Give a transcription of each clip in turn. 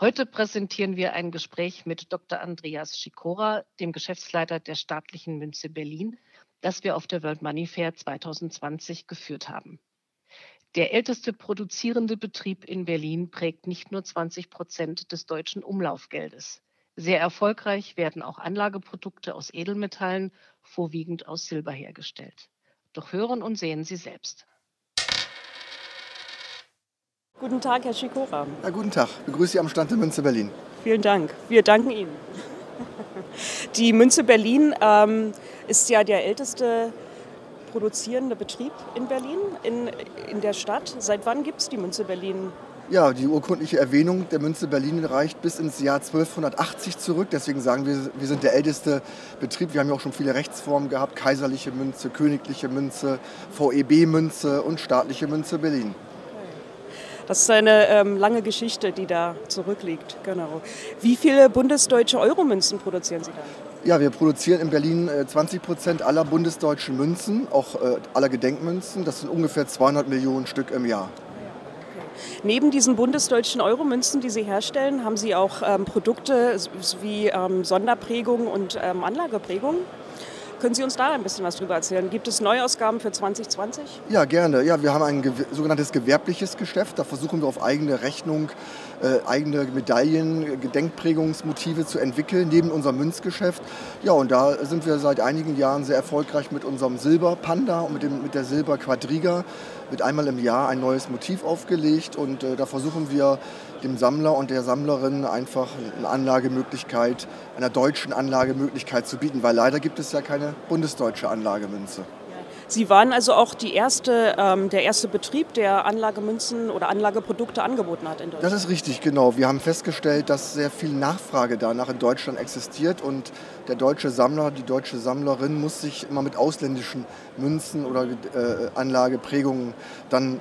Heute präsentieren wir ein Gespräch mit Dr. Andreas Schikora, dem Geschäftsleiter der staatlichen Münze Berlin, das wir auf der World Money Fair 2020 geführt haben. Der älteste produzierende Betrieb in Berlin prägt nicht nur 20 Prozent des deutschen Umlaufgeldes. Sehr erfolgreich werden auch Anlageprodukte aus Edelmetallen, vorwiegend aus Silber hergestellt. Doch hören und sehen Sie selbst. Guten Tag, Herr Schikora. Ja, guten Tag. Ich begrüße Sie am Stand der Münze Berlin. Vielen Dank. Wir danken Ihnen. Die Münze Berlin ähm, ist ja der älteste produzierende Betrieb in Berlin, in, in der Stadt. Seit wann gibt es die Münze Berlin? Ja, die urkundliche Erwähnung der Münze Berlin reicht bis ins Jahr 1280 zurück. Deswegen sagen wir, wir sind der älteste Betrieb. Wir haben ja auch schon viele Rechtsformen gehabt. Kaiserliche Münze, königliche Münze, VEB-Münze und staatliche Münze Berlin. Das ist eine ähm, lange Geschichte, die da zurückliegt. Genau. Wie viele bundesdeutsche Euromünzen produzieren Sie da? Ja, wir produzieren in Berlin 20 äh, Prozent aller bundesdeutschen Münzen, auch äh, aller Gedenkmünzen. Das sind ungefähr 200 Millionen Stück im Jahr. Neben diesen bundesdeutschen Euromünzen, die Sie herstellen, haben Sie auch ähm, Produkte wie ähm, Sonderprägungen und ähm, Anlageprägungen? Können Sie uns da ein bisschen was drüber erzählen? Gibt es Neuausgaben für 2020? Ja, gerne. Ja, wir haben ein sogenanntes gewerbliches Geschäft. Da versuchen wir auf eigene Rechnung äh, eigene Medaillen, Gedenkprägungsmotive zu entwickeln, neben unserem Münzgeschäft. Ja, und da sind wir seit einigen Jahren sehr erfolgreich mit unserem Silberpanda und mit, dem, mit der Silberquadriga. Wird einmal im Jahr ein neues Motiv aufgelegt und äh, da versuchen wir dem Sammler und der Sammlerin einfach eine Anlagemöglichkeit, einer deutschen Anlagemöglichkeit zu bieten, weil leider gibt es ja keine bundesdeutsche Anlagemünze. Sie waren also auch erste, ähm, der erste Betrieb, der Anlagemünzen oder Anlageprodukte angeboten hat in Deutschland. Das ist richtig, genau. Wir haben festgestellt, dass sehr viel Nachfrage danach in Deutschland existiert und der deutsche Sammler, die deutsche Sammlerin muss sich immer mit ausländischen Münzen oder äh, Anlageprägungen dann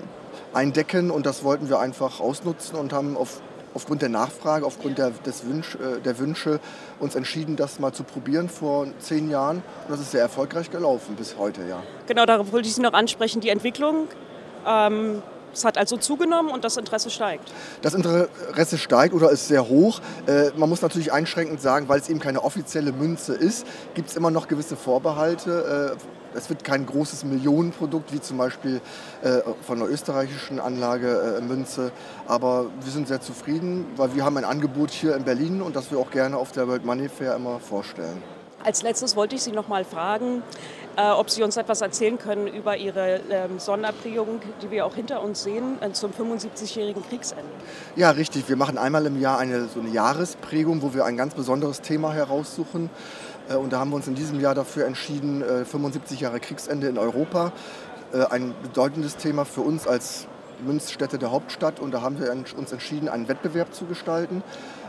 eindecken und das wollten wir einfach ausnutzen und haben auf aufgrund der Nachfrage, aufgrund der, des Wünsch, äh, der Wünsche uns entschieden, das mal zu probieren vor zehn Jahren. Und das ist sehr erfolgreich gelaufen bis heute, ja. Genau, darauf wollte ich Sie noch ansprechen. Die Entwicklung ähm es hat also zugenommen und das Interesse steigt. Das Interesse steigt oder ist sehr hoch. Äh, man muss natürlich einschränkend sagen, weil es eben keine offizielle Münze ist, gibt es immer noch gewisse Vorbehalte. Äh, es wird kein großes Millionenprodukt wie zum Beispiel äh, von der österreichischen Anlage Münze. Aber wir sind sehr zufrieden, weil wir haben ein Angebot hier in Berlin und das wir auch gerne auf der World Money Fair immer vorstellen. Als letztes wollte ich Sie noch mal fragen, äh, ob Sie uns etwas erzählen können über Ihre ähm, Sonderprägung, die wir auch hinter uns sehen, äh, zum 75-jährigen Kriegsende. Ja, richtig. Wir machen einmal im Jahr eine, so eine Jahresprägung, wo wir ein ganz besonderes Thema heraussuchen. Äh, und da haben wir uns in diesem Jahr dafür entschieden, 75 Jahre Kriegsende in Europa. Ein bedeutendes Thema für uns als Münzstätte der Hauptstadt. Und da haben wir uns entschieden, einen Wettbewerb zu gestalten.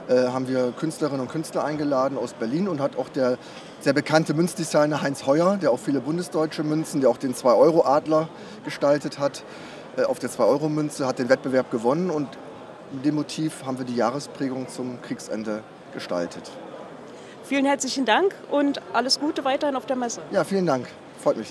Äh, haben wir Künstlerinnen und Künstler eingeladen aus Berlin und hat auch der sehr bekannte Münzdesigner Heinz Heuer, der auch viele bundesdeutsche Münzen, der auch den 2-Euro-Adler gestaltet hat, äh, auf der 2-Euro-Münze, hat den Wettbewerb gewonnen und mit dem Motiv haben wir die Jahresprägung zum Kriegsende gestaltet. Vielen herzlichen Dank und alles Gute weiterhin auf der Messe. Ja, vielen Dank. Freut mich.